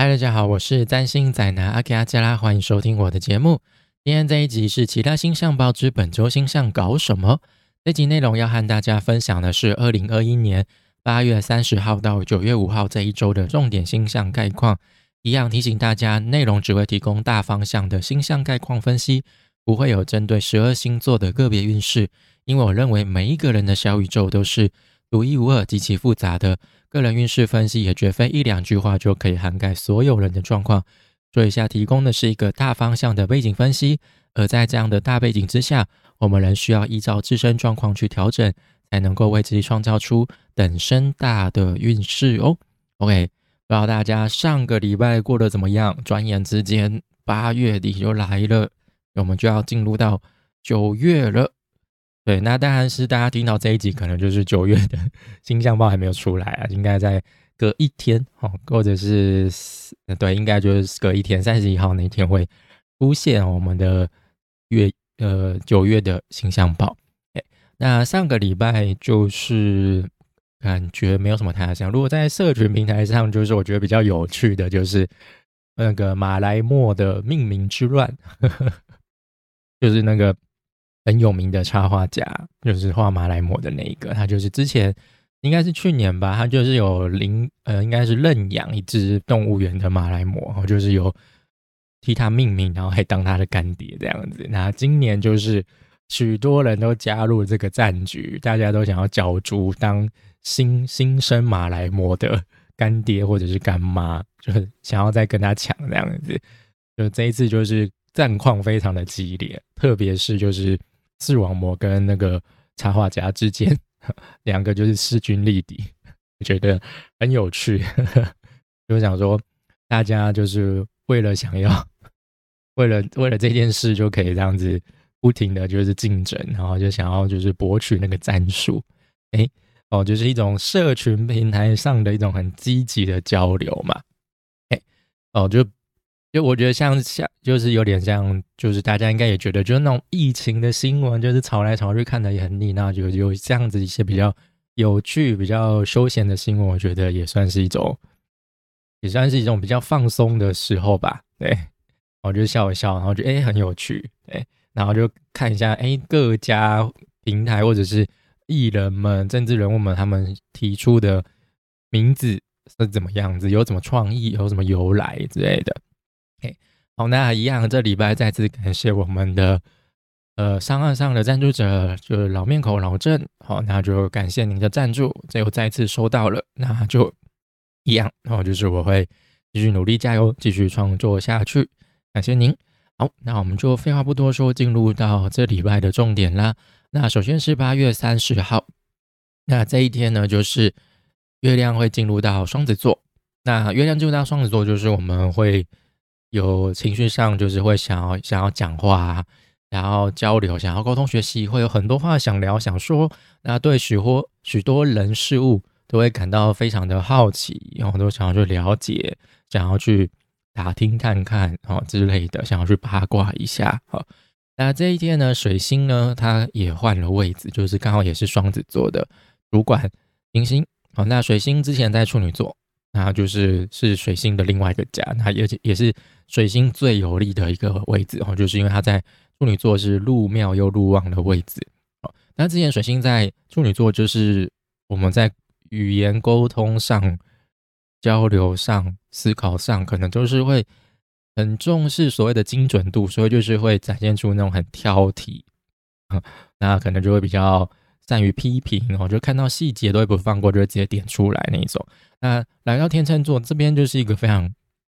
嗨，大家好，我是占星仔男阿 K 阿加拉，欢迎收听我的节目。今天这一集是其他星象报之本周星象搞什么？这集内容要和大家分享的是二零二一年八月三十号到九月五号这一周的重点星象概况。一样提醒大家，内容只会提供大方向的星象概况分析，不会有针对十二星座的个别运势。因为我认为每一个人的小宇宙都是独一无二、极其复杂的。个人运势分析也绝非一两句话就可以涵盖所有人的状况，所以下提供的是一个大方向的背景分析，而在这样的大背景之下，我们仍需要依照自身状况去调整，才能够为自己创造出等身大的运势哦。OK，不知道大家上个礼拜过得怎么样？转眼之间八月底就来了，我们就要进入到九月了。对，那当然是大家听到这一集，可能就是九月的 星象报还没有出来啊，应该在隔一天哦，或者是对，应该就是隔一天，三十一号那天会出现我们的月呃九月的星象报。哎，那上个礼拜就是感觉没有什么太大像，如果在社群平台上，就是我觉得比较有趣的就是那个马来貘的命名之乱，呵呵就是那个。很有名的插画家，就是画马来貘的那一个，他就是之前应该是去年吧，他就是有领呃，应该是认养一只动物园的马来貘，然后就是有替他命名，然后还当他的干爹这样子。那今年就是许多人都加入这个战局，大家都想要角逐当新新生马来貘的干爹或者是干妈，就是想要再跟他抢这样子。就这一次就是战况非常的激烈，特别是就是。视网膜跟那个插画家之间，两个就是势均力敌，我觉得很有趣。就想说，大家就是为了想要，为了为了这件事，就可以这样子不停的就是竞争，然后就想要就是博取那个战术。哎，哦，就是一种社群平台上的一种很积极的交流嘛。哎，哦，就。就我觉得像像就是有点像，就是大家应该也觉得，就是那种疫情的新闻，就是吵来吵去，看的也很腻。那就有这样子一些比较有趣、比较休闲的新闻，我觉得也算是一种，也算是一种比较放松的时候吧。对，我就笑一笑，然后就哎很有趣，对，然后就看一下哎各家平台或者是艺人们、政治人物们他们提出的名字是怎么样子，有什么创意，有什么由来之类的。好，那一样，这礼拜再次感谢我们的呃商岸上的赞助者，就是老面孔老郑。好，那就感谢您的赞助，这又再次收到了，那就一样，然后就是我会继续努力加油，继续创作下去。感谢您。好，那我们就废话不多说，进入到这礼拜的重点啦。那首先是八月三十号，那这一天呢，就是月亮会进入到双子座。那月亮进入到双子座，就是我们会。有情绪上就是会想要想要讲话，然后交流，想要沟通学习，会有很多话想聊想说。那对许多许多人事物都会感到非常的好奇，然后都想要去了解，想要去打听看看哦之类的，想要去八卦一下。好，那这一天呢，水星呢，它也换了位置，就是刚好也是双子座的主管金星。好，那水星之前在处女座。那就是是水星的另外一个家，那也也是水星最有利的一个位置哦，就是因为它在处女座是入庙又入旺的位置哦。那之前水星在处女座，就是我们在语言沟通上、交流上、思考上，可能就是会很重视所谓的精准度，所以就是会展现出那种很挑剔啊，那可能就会比较。善于批评哦，就看到细节都会不放过，就会直接点出来那一种。那来到天秤座这边，就是一个非常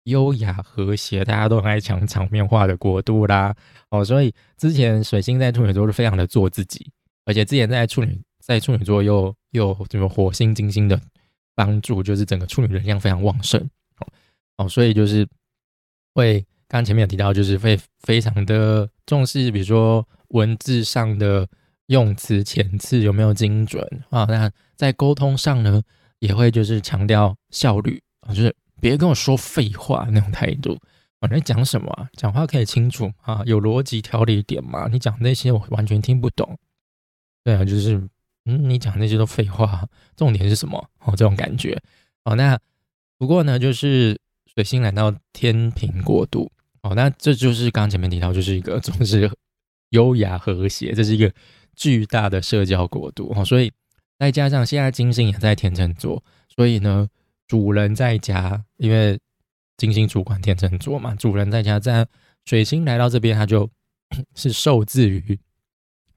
优雅和谐，大家都很爱讲场面话的国度啦。哦，所以之前水星在处女座是非常的做自己，而且之前在处女在处女座又又什么火星金星的帮助，就是整个处女能量非常旺盛。哦，所以就是会刚刚前面有提到，就是会非常的重视，比如说文字上的。用词遣词有没有精准啊？那在沟通上呢，也会就是强调效率啊，就是别跟我说废话那种态度。我在讲什么？讲话可以清楚啊，有逻辑条理点嘛？你讲那些我完全听不懂。对啊，就是嗯，你讲那些都废话，重点是什么？哦，这种感觉。哦，那不过呢，就是水星来到天平国度哦，那这就是刚刚前面提到，就是一个总是优雅和谐，这是一个巨大的社交国度哦，所以再加上现在金星也在天秤座，所以呢，主人在家，因为金星主管天秤座嘛，主人在家，在水星来到这边，他就 是受制于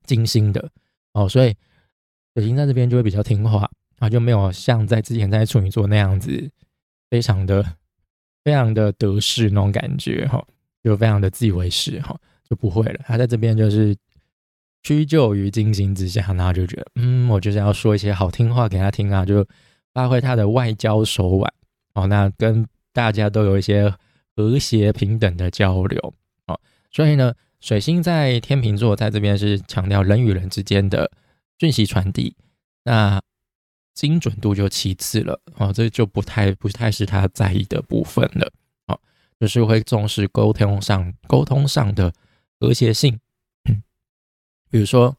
金星的哦，所以水星在这边就会比较听话啊，就没有像在之前在处女座那样子，非常的。非常的得势那种感觉哈，就非常的自以为是哈，就不会了。他在这边就是屈就于金星之下，然后就觉得，嗯，我就是要说一些好听话给他听啊，就发挥他的外交手腕哦，那跟大家都有一些和谐平等的交流哦。所以呢，水星在天秤座，在这边是强调人与人之间的讯息传递。那精准度就其次了，哦，这就不太不太是他在意的部分了，哦，就是会重视沟通上沟通上的和谐性，比如说，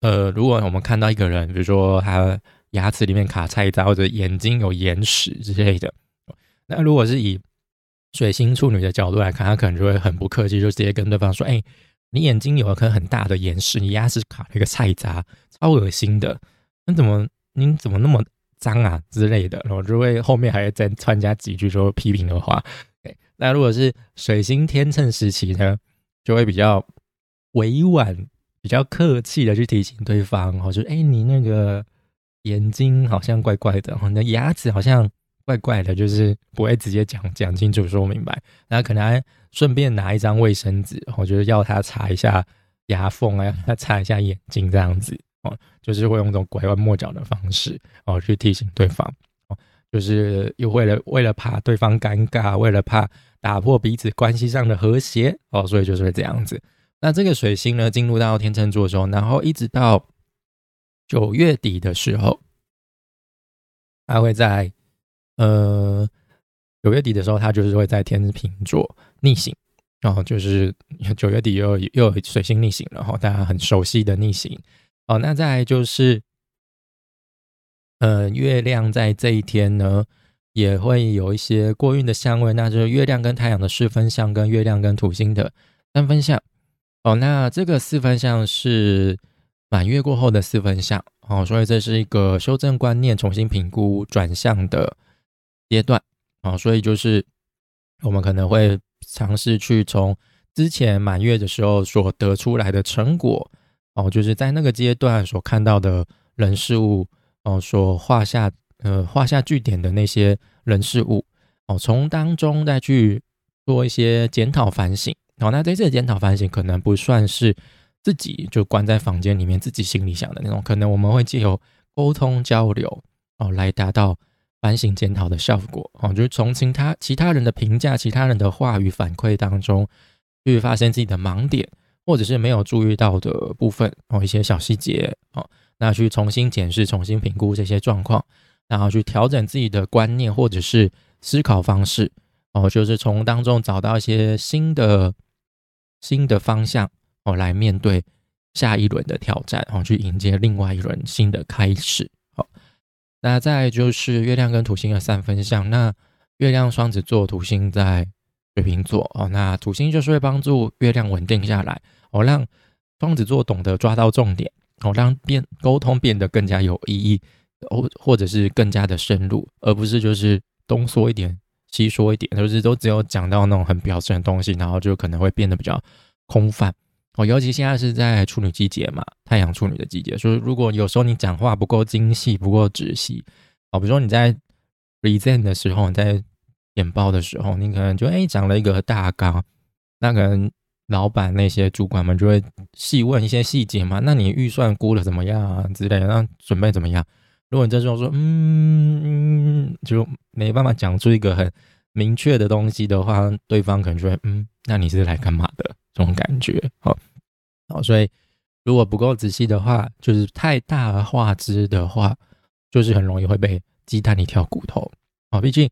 呃，如果我们看到一个人，比如说他牙齿里面卡菜渣或者眼睛有眼屎之类的，那如果是以水星处女的角度来看，他可能就会很不客气，就直接跟对方说：“哎，你眼睛有一颗很大的眼屎，你牙齿卡了一个菜渣，超恶心的，那怎么？”你怎么那么脏啊之类的，然后就会后面还再参加几句说批评的话。那如果是水星天秤时期呢，就会比较委婉、比较客气的去提醒对方，哦，就哎，你那个眼睛好像怪怪的，你的牙齿好像怪怪的，就是不会直接讲讲清楚说明白，那可能还顺便拿一张卫生纸，我觉得要他擦一下牙缝啊，他擦一下眼睛这样子。哦，就是会用这种拐弯抹角的方式哦，去提醒对方哦，就是又为了为了怕对方尴尬，为了怕打破彼此关系上的和谐哦，所以就是会这样子。那这个水星呢，进入到天秤座的时候，然后一直到九月底的时候，他会在呃九月底的时候，他就是会在天秤座逆行，然后就是九月底又又水星逆行然后，大家很熟悉的逆行。哦，那再就是，呃，月亮在这一天呢，也会有一些过运的相位，那就是月亮跟太阳的四分相，跟月亮跟土星的三分相。哦，那这个四分相是满月过后的四分相，哦，所以这是一个修正观念、重新评估转向的阶段。哦，所以就是我们可能会尝试去从之前满月的时候所得出来的成果。哦，就是在那个阶段所看到的人事物，哦，所画下呃画下句点的那些人事物，哦，从当中再去做一些检讨反省。哦，那在这检讨反省可能不算是自己就关在房间里面自己心里想的那种，可能我们会借由沟通交流，哦，来达到反省检讨的效果。哦，就是从其他其他人的评价、其他人的话语反馈当中，去发现自己的盲点。或者是没有注意到的部分哦，一些小细节哦，那去重新检视、重新评估这些状况，然后去调整自己的观念或者是思考方式哦，就是从当中找到一些新的新的方向哦，来面对下一轮的挑战哦，去迎接另外一轮新的开始。好，那再就是月亮跟土星的三分相，那月亮双子座，土星在水瓶座哦，那土星就是会帮助月亮稳定下来。哦，让双子座懂得抓到重点，哦，让变沟通变得更加有意义，哦，或者是更加的深入，而不是就是东说一点，西说一点，就是都只有讲到那种很表层的东西，然后就可能会变得比较空泛。哦，尤其现在是在处女季节嘛，太阳处女的季节，所以如果有时候你讲话不够精细，不够仔细，哦，比如说你在 present 的时候，你在简报的时候，你可能就哎讲了一个大纲，那可能。老板那些主管们就会细问一些细节嘛，那你预算估的怎么样啊之类的，那准备怎么样？如果你这时候说嗯，就没办法讲出一个很明确的东西的话，对方可能就会嗯，那你是来干嘛的？这种感觉，好，好，所以如果不够仔细的话，就是太大而化之的话，就是很容易会被鸡蛋里挑骨头啊，毕竟。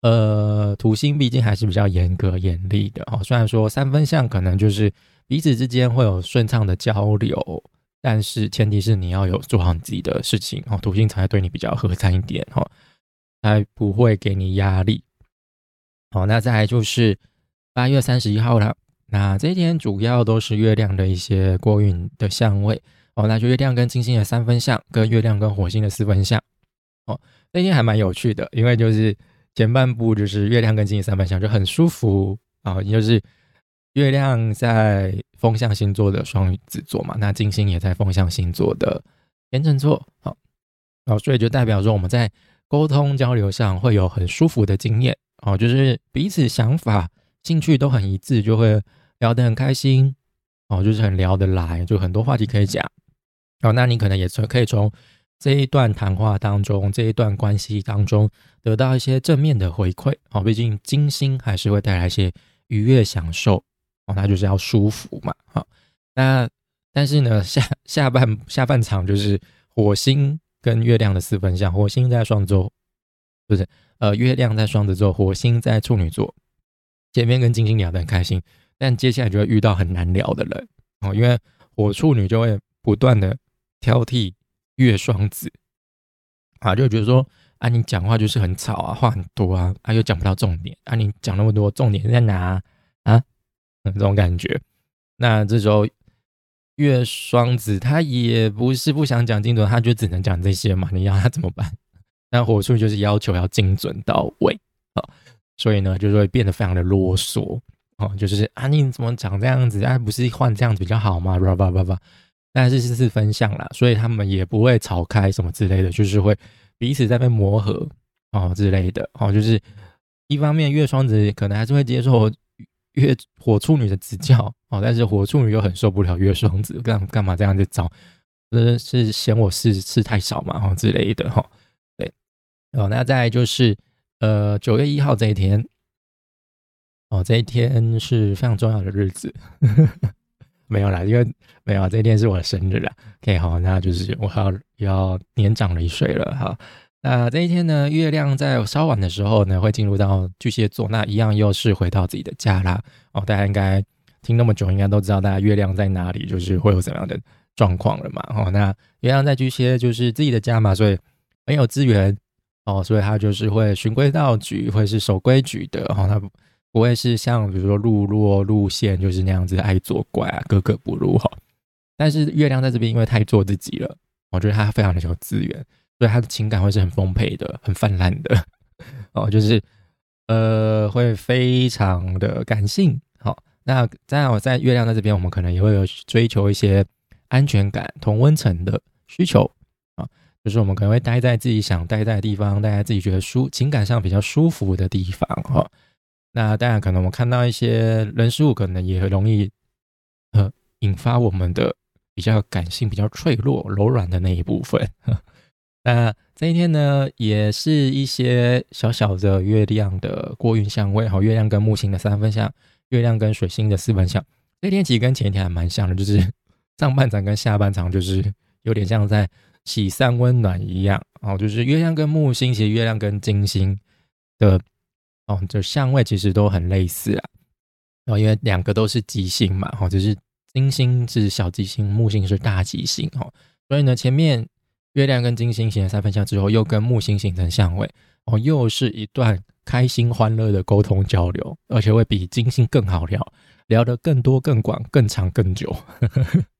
呃，土星毕竟还是比较严格严厉的哦。虽然说三分相可能就是彼此之间会有顺畅的交流，但是前提是你要有做好你自己的事情哦，土星才会对你比较和善一点哦，才不会给你压力。好，那再来就是八月三十一号了。那这一天主要都是月亮的一些过运的相位哦。那就月亮跟金星的三分相，跟月亮跟火星的四分相哦。那天还蛮有趣的，因为就是前半部就是月亮跟金星三分相就很舒服啊，也就是月亮在风象星座的双子座嘛，那金星也在风象星座的天秤座，好，然后所以就代表说我们在沟通交流上会有很舒服的经验哦，就是彼此想法、兴趣都很一致，就会。聊得很开心哦，就是很聊得来，就很多话题可以讲哦。那你可能也从可以从这一段谈话当中，这一段关系当中得到一些正面的回馈哦。毕竟金星还是会带来一些愉悦享受哦，那就是要舒服嘛。好，那但是呢，下下半下半场就是火星跟月亮的四分相，火星在双子座，不是呃，月亮在双子座，火星在处女座，前面跟金星聊得很开心。但接下来就会遇到很难聊的人哦，因为火处女就会不断的挑剔月双子啊，就觉得说啊，你讲话就是很吵啊，话很多啊，啊又讲不到重点啊，你讲那么多重点在哪啊？这种感觉。那这时候月双子他也不是不想讲精准，他就只能讲这些嘛，你让他怎么办？那火处就是要求要精准到位啊，所以呢，就是会变得非常的啰嗦。哦，就是啊，你怎么长这样子？啊，不是换这样子比较好吗？叭叭叭叭，但是是是分享啦，所以他们也不会吵开什么之类的，就是会彼此在被磨合哦之类的。哦，就是一方面月双子可能还是会接受月火处女的指教哦，但是火处女又很受不了月双子干干嘛这样子找，呃，是嫌我事事太少嘛，哦之类的哈。对，哦，那再就是呃九月一号这一天。哦，这一天是非常重要的日子，没有啦，因为没有这一天是我的生日啦。OK，好，那就是我要要年长了一岁了哈。那这一天呢，月亮在稍晚的时候呢，会进入到巨蟹座，那一样又是回到自己的家啦。哦，大家应该听那么久，应该都知道大家月亮在哪里，就是会有怎样的状况了嘛。哦，那月亮在巨蟹就是自己的家嘛，所以很有资源哦，所以他就是会循规蹈矩，会是守规矩的。哦，他。不会是像比如说路落路线就是那样子爱作怪啊，格格不入哈。但是月亮在这边因为太做自己了，我觉得他非常的有资源，所以他的情感会是很丰沛的、很泛滥的哦，就是呃会非常的感性。好，那在我在月亮在这边，我们可能也会有追求一些安全感、同温层的需求啊，就是我们可能会待在自己想待在的地方，待在自己觉得舒情感上比较舒服的地方哈。那当然，可能我们看到一些人事物，可能也很容易，呃，引发我们的比较感性、比较脆弱、柔软的那一部分。那这一天呢，也是一些小小的月亮的过运相位，好，月亮跟木星的三分相，月亮跟水星的四分相。这天其实跟前一天还蛮像的，就是上半场跟下半场就是有点像在喜散温暖一样，哦，就是月亮跟木星，其实月亮跟金星的。哦，就相位其实都很类似啊，哦，因为两个都是吉星嘛，哈，就是金星是小吉星，木星是大吉星，哈，所以呢，前面月亮跟金星形成三分相之后，又跟木星形成相位，哦，又是一段开心欢乐的沟通交流，而且会比金星更好聊，聊得更多、更广、更长、更久。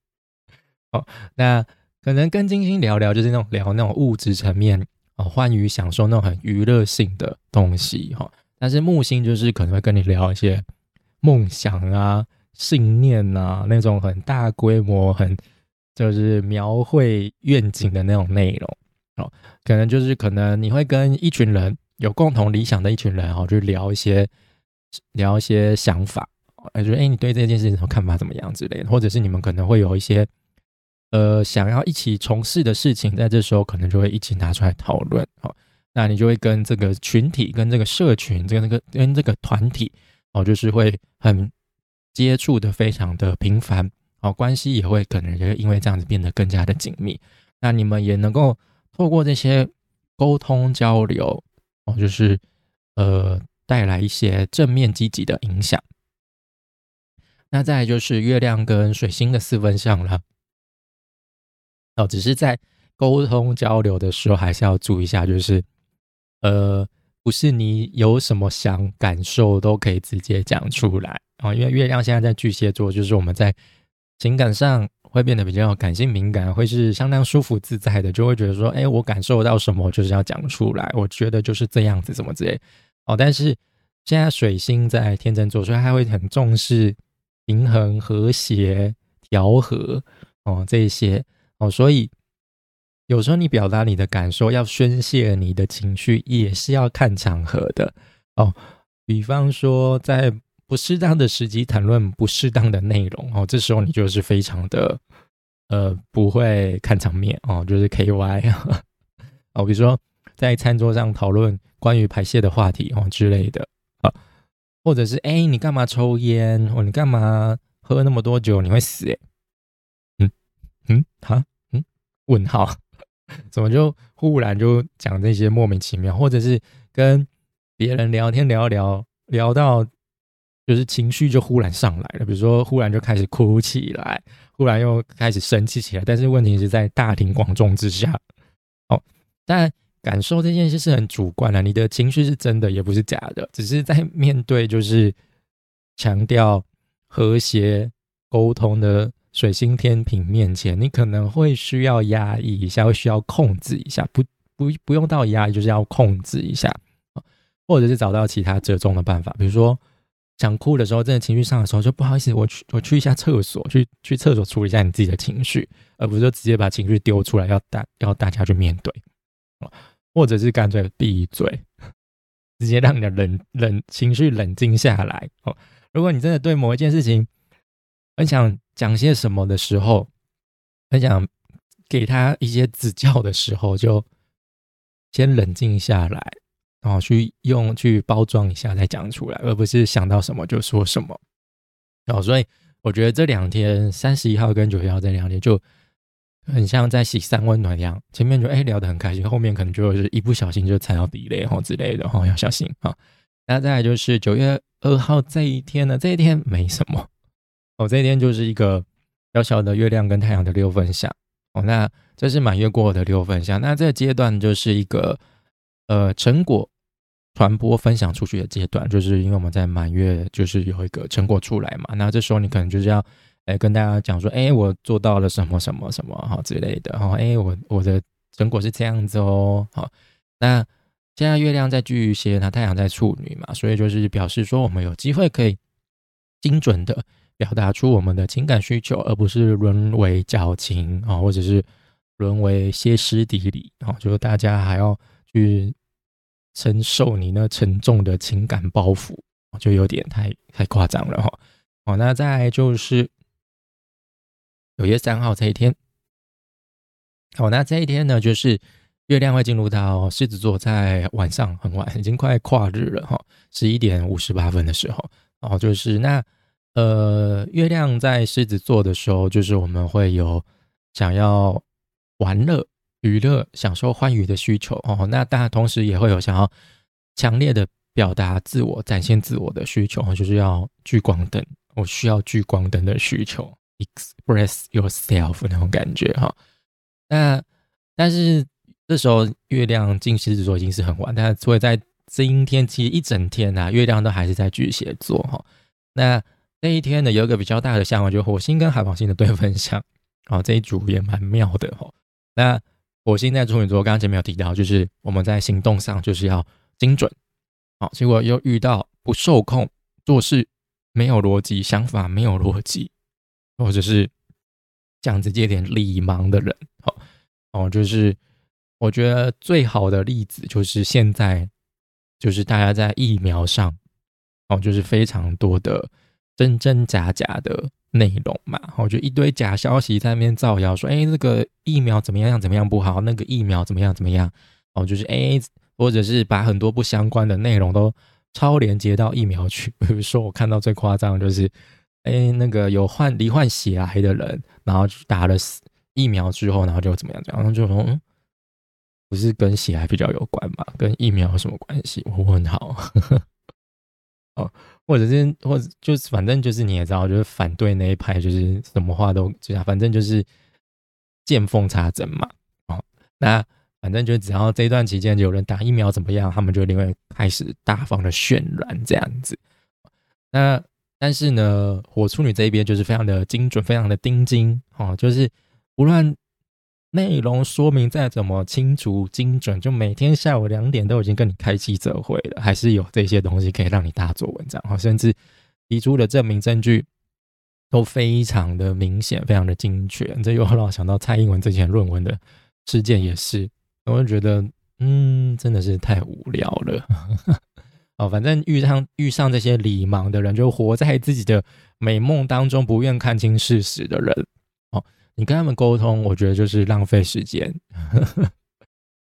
哦，那可能跟金星聊聊，就是那种聊那种物质层面，哦，欢愉享受那种很娱乐性的东西，哈。但是木星就是可能会跟你聊一些梦想啊、信念啊那种很大规模、很就是描绘愿景的那种内容哦，可能就是可能你会跟一群人有共同理想的一群人哦，去聊一些聊一些想法，哎，觉得哎，你对这件事情什么看法怎么样之类的，或者是你们可能会有一些呃想要一起从事的事情，在这时候可能就会一起拿出来讨论哦。那你就会跟这个群体、跟这个社群、这个、那个、跟这个团体哦，就是会很接触的非常的频繁哦，关系也会可能也会因为这样子变得更加的紧密。那你们也能够透过这些沟通交流哦，就是呃带来一些正面积极的影响。那再就是月亮跟水星的四分相了哦，只是在沟通交流的时候还是要注意一下，就是。呃，不是你有什么想感受都可以直接讲出来啊，因为月亮现在在巨蟹座，就是我们在情感上会变得比较感性敏感，会是相当舒服自在的，就会觉得说，哎，我感受到什么就是要讲出来，我觉得就是这样子，什么之类哦。但是现在水星在天秤座，所以他会很重视平衡、和谐、调和哦这些哦，所以。有时候你表达你的感受，要宣泄你的情绪，也是要看场合的哦。比方说，在不适当的时机谈论不适当的内容哦，这时候你就是非常的呃不会看场面哦，就是 K Y 啊 哦。比如说在餐桌上讨论关于排泄的话题哦之类的啊，或者是哎你干嘛抽烟哦，你干嘛喝那么多酒，你会死哎？嗯嗯好嗯问号。怎么就忽然就讲这些莫名其妙，或者是跟别人聊天聊聊聊到，就是情绪就忽然上来了，比如说忽然就开始哭起来，忽然又开始生气起来。但是问题是在大庭广众之下，哦，但感受这件事是很主观的，你的情绪是真的也不是假的，只是在面对就是强调和谐沟通的。水星天平面前，你可能会需要压抑一下，会需要控制一下，不不不用到压抑，就是要控制一下或者是找到其他折中的办法，比如说想哭的时候，真的情绪上的时候，就不好意思，我去我去一下厕所，去去厕所处理一下你自己的情绪，而不是说直接把情绪丢出来，要大要大家去面对或者是干脆闭嘴，直接让你的冷冷情绪冷静下来哦。如果你真的对某一件事情很想。讲些什么的时候，很想给他一些指教的时候，就先冷静下来，然后去用去包装一下再讲出来，而不是想到什么就说什么。哦，所以我觉得这两天三十一号跟九月号这两天就很像在洗三温暖一样，前面就哎聊得很开心，后面可能就是一不小心就踩到地雷哈之类的哈，要小心啊。那再来就是九月二号这一天呢，这一天没什么。哦，这一天就是一个小小的月亮跟太阳的六分相哦。那这是满月过后的六分相，那这个阶段就是一个呃成果传播分享出去的阶段，就是因为我们在满月就是有一个成果出来嘛。那这时候你可能就是要哎跟大家讲说，哎，我做到了什么什么什么哈之类的哈，哎，我我的成果是这样子哦。好，那现在月亮在巨蟹，那太阳在处女嘛，所以就是表示说我们有机会可以精准的。表达出我们的情感需求，而不是沦为矫情啊，或者是沦为歇斯底里啊，就是大家还要去承受你那沉重的情感包袱，就有点太太夸张了哈。好，那再就是九月三号这一天，好，那这一天呢，就是月亮会进入到狮子座，在晚上很晚，已经快跨日了哈，十一点五十八分的时候，哦，就是那。呃，月亮在狮子座的时候，就是我们会有想要玩乐、娱乐、享受欢愉的需求哦。那当然，同时也会有想要强烈的表达自我、展现自我的需求就是要聚光灯，我需要聚光灯的需求，express yourself 那种感觉哈。那但是这时候月亮进狮子座已经是很晚，但是所以在今天其实一整天啊，月亮都还是在巨蟹座哈。那那一天呢，有一个比较大的项目，就是火星跟海王星的对分相，哦，这一组也蛮妙的哦。那火星在处女座，刚刚前面有提到，就是我们在行动上就是要精准，好，结果又遇到不受控，做事没有逻辑，想法没有逻辑，或者是讲直接点礼盲的人，好，哦，就是我觉得最好的例子就是现在，就是大家在疫苗上，哦，就是非常多的。真真假假的内容嘛，我就一堆假消息在那边造谣，说哎，这个疫苗怎么样怎么样不好，那个疫苗怎么样怎么样，哦，就是哎，或者是把很多不相关的内容都超连接到疫苗去。比如说，我看到最夸张就是，哎，那个有患罹患血癌的人，然后打了疫苗之后，然后就怎么样怎样，然后就说，嗯，不是跟血癌比较有关嘛，跟疫苗有什么关系？我问好，哦。或者是，或者就是，反正就是你也知道，就是反对那一派，就是什么话都这样，反正就是见缝插针嘛。哦，那反正就只要这段期间有人打疫苗怎么样，他们就另外开始大方的渲染这样子。那但是呢，火处女这一边就是非常的精准，非常的钉精哦，就是无论内容说明再怎么清楚精准，就每天下午两点都已经跟你开记者会了，还是有这些东西可以让你大做文章哈，甚至提出的证明证据都非常的明显，非常的精确。这又让我想到蔡英文之前论文的事件也是。我就觉得，嗯，真的是太无聊了。哦，反正遇上遇上这些理盲的人，就活在自己的美梦当中，不愿看清事实的人。你跟他们沟通，我觉得就是浪费时间。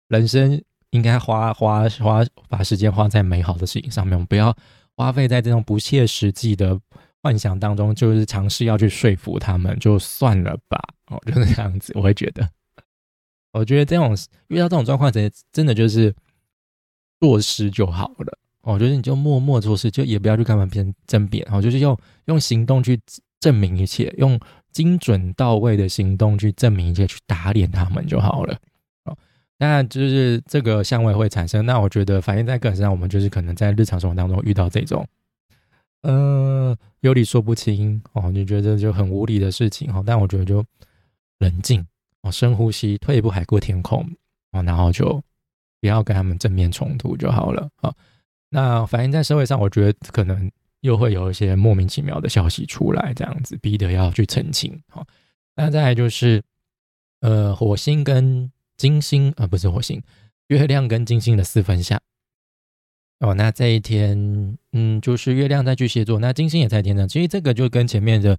人生应该花花花，把时间花在美好的事情上面，不要花费在这种不切实际的幻想当中。就是尝试要去说服他们，就算了吧。哦，就是这样子，我会觉得。我觉得这种遇到这种状况，真真的就是做事就好了。我觉得你就默默做事，就也不要去跟别人争辩。哦，就是用用行动去证明一切，用精准到位的行动去证明一切，去打脸他们就好了。哦，那就是这个相位会产生。那我觉得反映在个人身上，我们就是可能在日常生活当中遇到这种，呃，有理说不清哦，你觉得就很无理的事情哦。但我觉得就冷静。哦，深呼吸，退一步海阔天空哦，然后就不要跟他们正面冲突就好了啊。那反映在社会上，我觉得可能又会有一些莫名其妙的消息出来，这样子逼得要去澄清。好，那再来就是呃，火星跟金星啊，不是火星，月亮跟金星的四分相。哦，那这一天，嗯，就是月亮在巨蟹座，那金星也在天上，其实这个就跟前面的。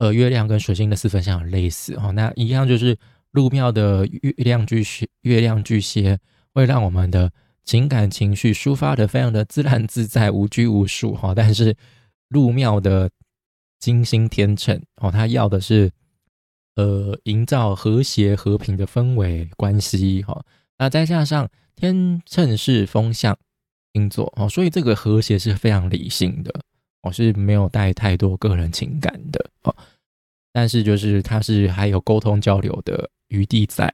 呃，月亮跟水星的四分相很类似哦，那一样就是入庙的月亮巨蟹，月亮巨蟹会让我们的情感情绪抒发的非常的自然自在，无拘无束哈。但是入庙的金星天秤哦，他要的是呃营造和谐和平的氛围关系哈。那再加上天秤是风象星座哦，所以这个和谐是非常理性的。我是没有带太多个人情感的哦，但是就是它是还有沟通交流的余地在，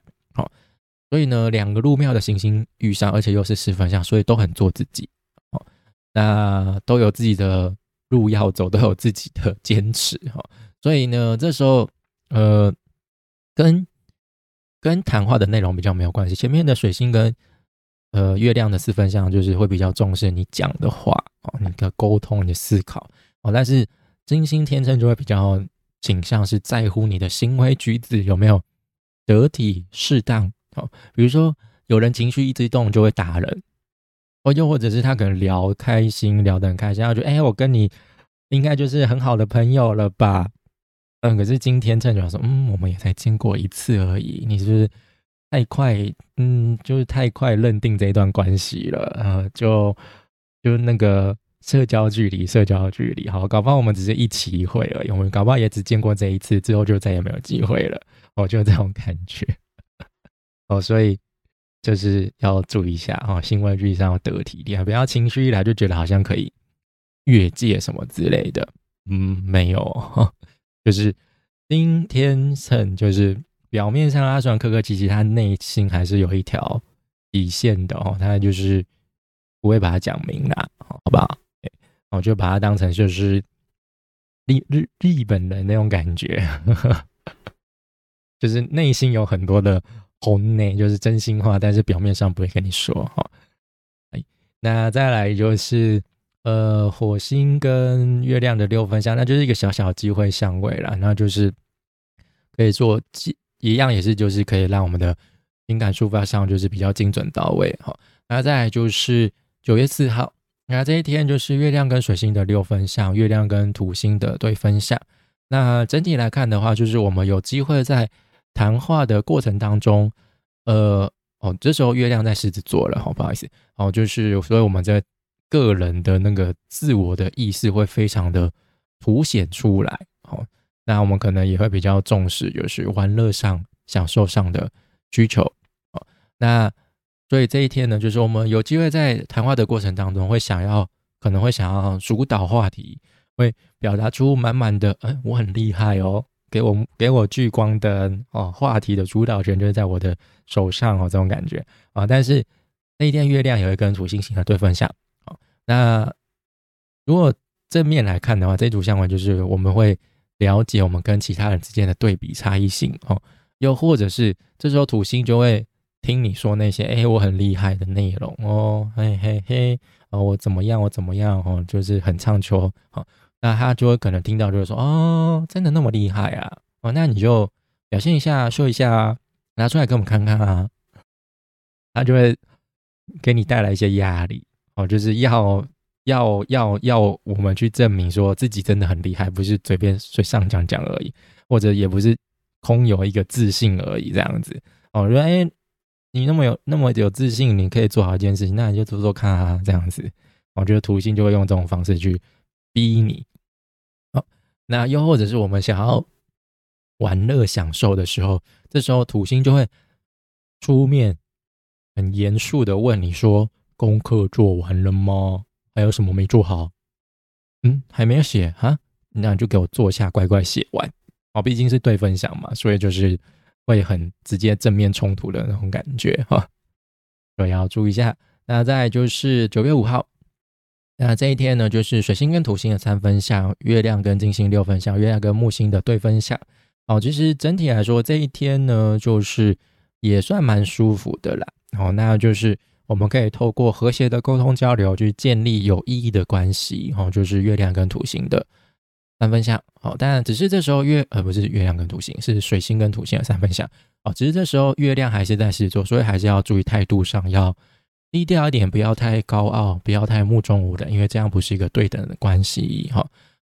所以呢，两个入庙的行星遇上，而且又是四分相，所以都很做自己哦，那都有自己的路要走，都有自己的坚持哈，所以呢，这时候呃，跟跟谈话的内容比较没有关系，前面的水星跟。呃，月亮的四分相就是会比较重视你讲的话哦，你的沟通、你的思考哦。但是金星天秤就会比较倾向是在乎你的行为举止有没有得体、适当哦。比如说有人情绪一激动就会打人哦，又或者是他可能聊开心，聊得很开心，然后就哎，我跟你应该就是很好的朋友了吧？嗯，可是今天正就说，嗯，我们也才见过一次而已，你是不是？太快，嗯，就是太快认定这一段关系了，呃，就就那个社交距离，社交距离，好，搞不好我们只是一起一会而已，我们搞不好也只见过这一次，之后就再也没有机会了，哦，就这种感觉，哦，所以就是要注意一下，哦，行为距离上要得体一点，不要情绪一来就觉得好像可以越界什么之类的，嗯，没有，就是今天秤就是。表面上他虽然客客气气，他内心还是有一条底线的哦。他就是不会把它讲明啦，好不好？我就把它当成就是日日日本人那种感觉，就是内心有很多的红内，就是真心话，但是表面上不会跟你说哈。哎，那再来就是呃，火星跟月亮的六分相，那就是一个小小机会相位了，那就是可以做一样也是，就是可以让我们的情感抒发上就是比较精准到位哈。那再来就是九月四号，那这一天就是月亮跟水星的六分相，月亮跟土星的对分相。那整体来看的话，就是我们有机会在谈话的过程当中，呃，哦，这时候月亮在狮子座了，好不好意思，哦，就是所以我们在个人的那个自我的意识会非常的凸显出来，好。那我们可能也会比较重视，就是玩乐上、享受上的需求哦。那所以这一天呢，就是我们有机会在谈话的过程当中，会想要可能会想要主导话题，会表达出满满的“嗯，我很厉害哦”，给我给我聚光灯哦，话题的主导权就是在我的手上哦，这种感觉啊。但是那一天月亮有一根土星星的对分相哦，那如果正面来看的话，这组相位就是我们会了解我们跟其他人之间的对比差异性哦，又或者是这时候土星就会听你说那些哎我很厉害的内容哦，嘿嘿嘿哦我怎么样我怎么样哦，就是很唱秋哦。那他就会可能听到，就是说，哦，真的那么厉害啊？哦，那你就表现一下，秀一下啊，拿出来给我们看看啊。他就会给你带来一些压力，哦，就是要要要要我们去证明说自己真的很厉害，不是嘴边随上讲讲而已，或者也不是空有一个自信而已，这样子。哦，说，哎，你那么有那么有自信，你可以做好一件事情，那你就做做看啊，这样子。我觉得图星就会用这种方式去逼你。那又或者是我们想要玩乐享受的时候，这时候土星就会出面，很严肃的问你说：“功课做完了吗？还有什么没做好？嗯，还没有写哈，那你就给我坐下，乖乖写完。哦，毕竟是对分享嘛，所以就是会很直接正面冲突的那种感觉哈，所以要注意一下。那再就是九月五号。那这一天呢，就是水星跟土星的三分相，月亮跟金星六分相，月亮跟木星的对分相。哦，其实整体来说，这一天呢，就是也算蛮舒服的啦。哦，那就是我们可以透过和谐的沟通交流，去建立有意义的关系。哦，就是月亮跟土星的三分相。哦，但只是这时候月呃不是月亮跟土星，是水星跟土星的三分相。哦，只是这时候月亮还是在狮子座，所以还是要注意态度上要。低调一点，不要太高傲，不要太目中无人，因为这样不是一个对等的关系哈。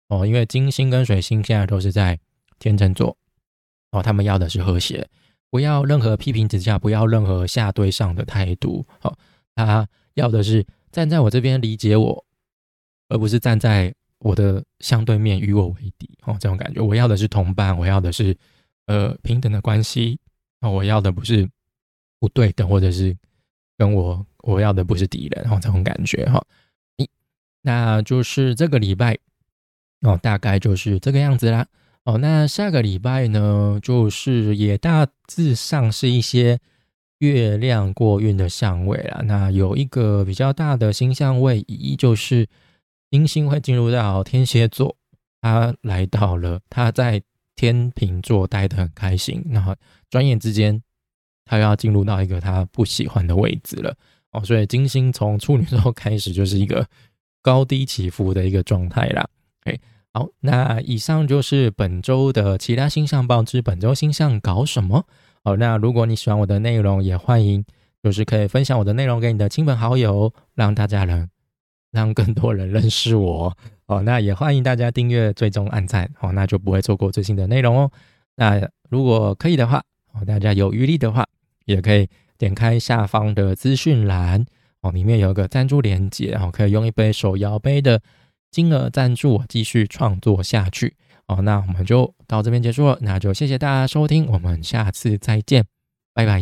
哦，因为金星跟水星现在都是在天秤座，哦，他们要的是和谐，不要任何批评指教，不要任何下对上的态度。好，他要的是站在我这边理解我，而不是站在我的相对面与我为敌。哦，这种感觉，我要的是同伴，我要的是呃平等的关系。哦，我要的不是不对等，或者是跟我。我要的不是敌人，然后这种感觉哈，一那就是这个礼拜哦，大概就是这个样子啦。哦，那下个礼拜呢，就是也大致上是一些月亮过运的相位啦。那有一个比较大的星象位移，就是金星会进入到天蝎座，他来到了他在天平座待得很开心，然后转眼之间他又要进入到一个他不喜欢的位置了。哦，所以金星从处女座开始就是一个高低起伏的一个状态啦。哎，好，那以上就是本周的其他星象报之本周星象搞什么。哦，那如果你喜欢我的内容，也欢迎就是可以分享我的内容给你的亲朋好友，让大家能让更多人认识我。哦，那也欢迎大家订阅、追踪、按赞，哦，那就不会错过最新的内容哦。那如果可以的话，哦，大家有余力的话，也可以。点开下方的资讯栏哦，里面有个赞助链接，然后可以用一杯手摇杯的金额赞助我继续创作下去哦。那我们就到这边结束了，那就谢谢大家收听，我们下次再见，拜拜。